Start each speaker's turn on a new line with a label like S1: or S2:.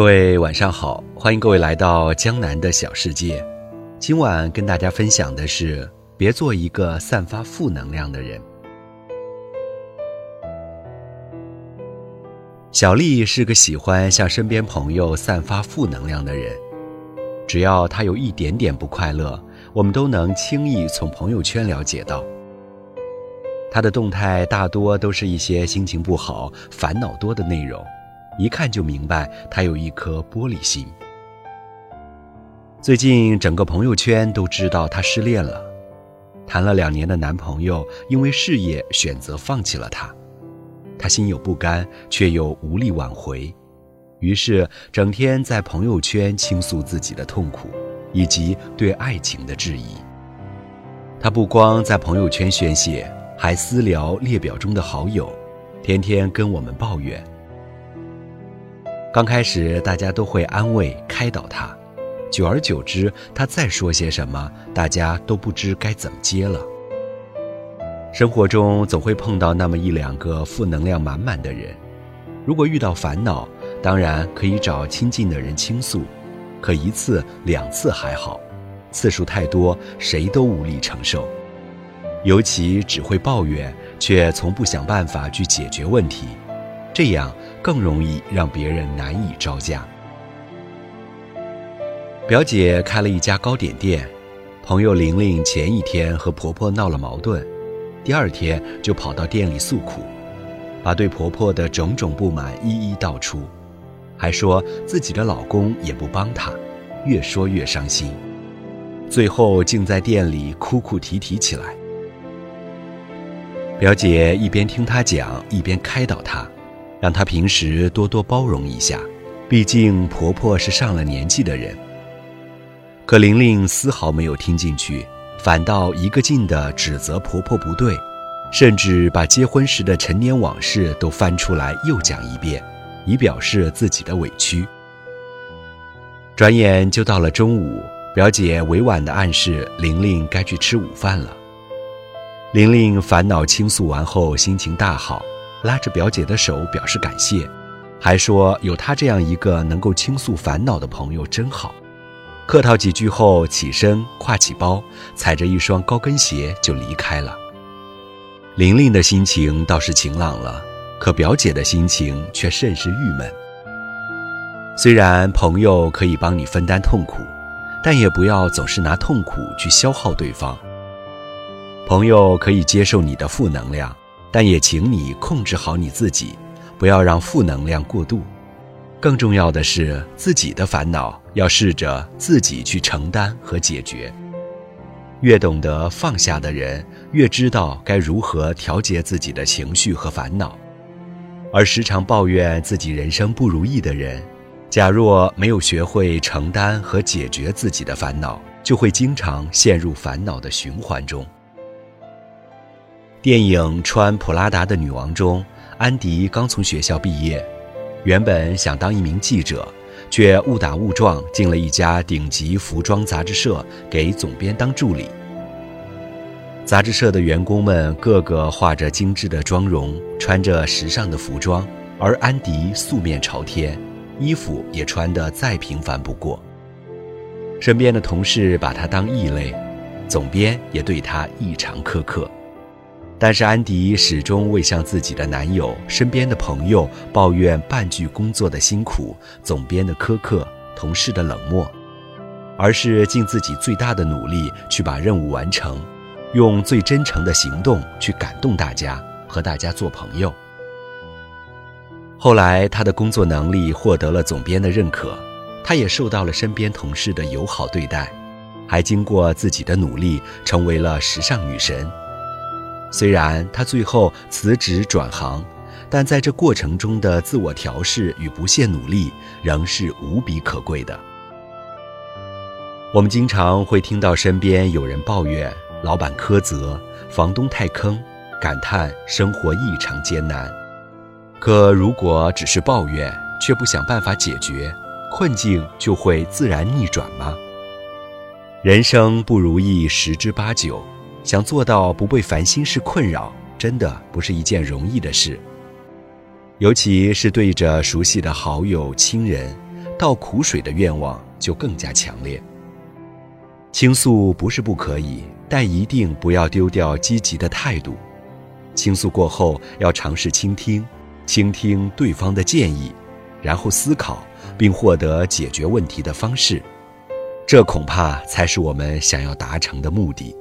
S1: 各位晚上好，欢迎各位来到江南的小世界。今晚跟大家分享的是：别做一个散发负能量的人。小丽是个喜欢向身边朋友散发负能量的人，只要她有一点点不快乐，我们都能轻易从朋友圈了解到。她的动态大多都是一些心情不好、烦恼多的内容。一看就明白，他有一颗玻璃心。最近整个朋友圈都知道她失恋了，谈了两年的男朋友因为事业选择放弃了她，她心有不甘，却又无力挽回，于是整天在朋友圈倾诉自己的痛苦，以及对爱情的质疑。她不光在朋友圈宣泄，还私聊列表中的好友，天天跟我们抱怨。刚开始，大家都会安慰开导他，久而久之，他再说些什么，大家都不知该怎么接了。生活中总会碰到那么一两个负能量满满的人，如果遇到烦恼，当然可以找亲近的人倾诉，可一次两次还好，次数太多，谁都无力承受。尤其只会抱怨，却从不想办法去解决问题，这样。更容易让别人难以招架。表姐开了一家糕点店，朋友玲玲前一天和婆婆闹了矛盾，第二天就跑到店里诉苦，把对婆婆的种种不满一一道出，还说自己的老公也不帮她，越说越伤心，最后竟在店里哭哭啼啼起来。表姐一边听她讲，一边开导她。让她平时多多包容一下，毕竟婆婆是上了年纪的人。可玲玲丝毫没有听进去，反倒一个劲地指责婆婆不对，甚至把结婚时的陈年往事都翻出来又讲一遍，以表示自己的委屈。转眼就到了中午，表姐委婉地暗示玲玲该去吃午饭了。玲玲烦恼倾诉完后，心情大好。拉着表姐的手表示感谢，还说有她这样一个能够倾诉烦恼的朋友真好。客套几句后，起身挎起包，踩着一双高跟鞋就离开了。玲玲的心情倒是晴朗了，可表姐的心情却甚是郁闷。虽然朋友可以帮你分担痛苦，但也不要总是拿痛苦去消耗对方。朋友可以接受你的负能量。但也请你控制好你自己，不要让负能量过度。更重要的是，自己的烦恼要试着自己去承担和解决。越懂得放下的人，越知道该如何调节自己的情绪和烦恼。而时常抱怨自己人生不如意的人，假若没有学会承担和解决自己的烦恼，就会经常陷入烦恼的循环中。电影《穿普拉达的女王》中，安迪刚从学校毕业，原本想当一名记者，却误打误撞进了一家顶级服装杂志社，给总编当助理。杂志社的员工们个个画着精致的妆容，穿着时尚的服装，而安迪素面朝天，衣服也穿得再平凡不过。身边的同事把他当异类，总编也对他异常苛刻。但是安迪始终未向自己的男友、身边的朋友抱怨半句工作的辛苦、总编的苛刻、同事的冷漠，而是尽自己最大的努力去把任务完成，用最真诚的行动去感动大家，和大家做朋友。后来他的工作能力获得了总编的认可，他也受到了身边同事的友好对待，还经过自己的努力成为了时尚女神。虽然他最后辞职转行，但在这过程中的自我调试与不懈努力仍是无比可贵的。我们经常会听到身边有人抱怨老板苛责、房东太坑，感叹生活异常艰难。可如果只是抱怨，却不想办法解决，困境就会自然逆转吗？人生不如意十之八九。想做到不被烦心事困扰，真的不是一件容易的事。尤其是对着熟悉的好友、亲人，倒苦水的愿望就更加强烈。倾诉不是不可以，但一定不要丢掉积极的态度。倾诉过后，要尝试倾听，倾听对方的建议，然后思考，并获得解决问题的方式。这恐怕才是我们想要达成的目的。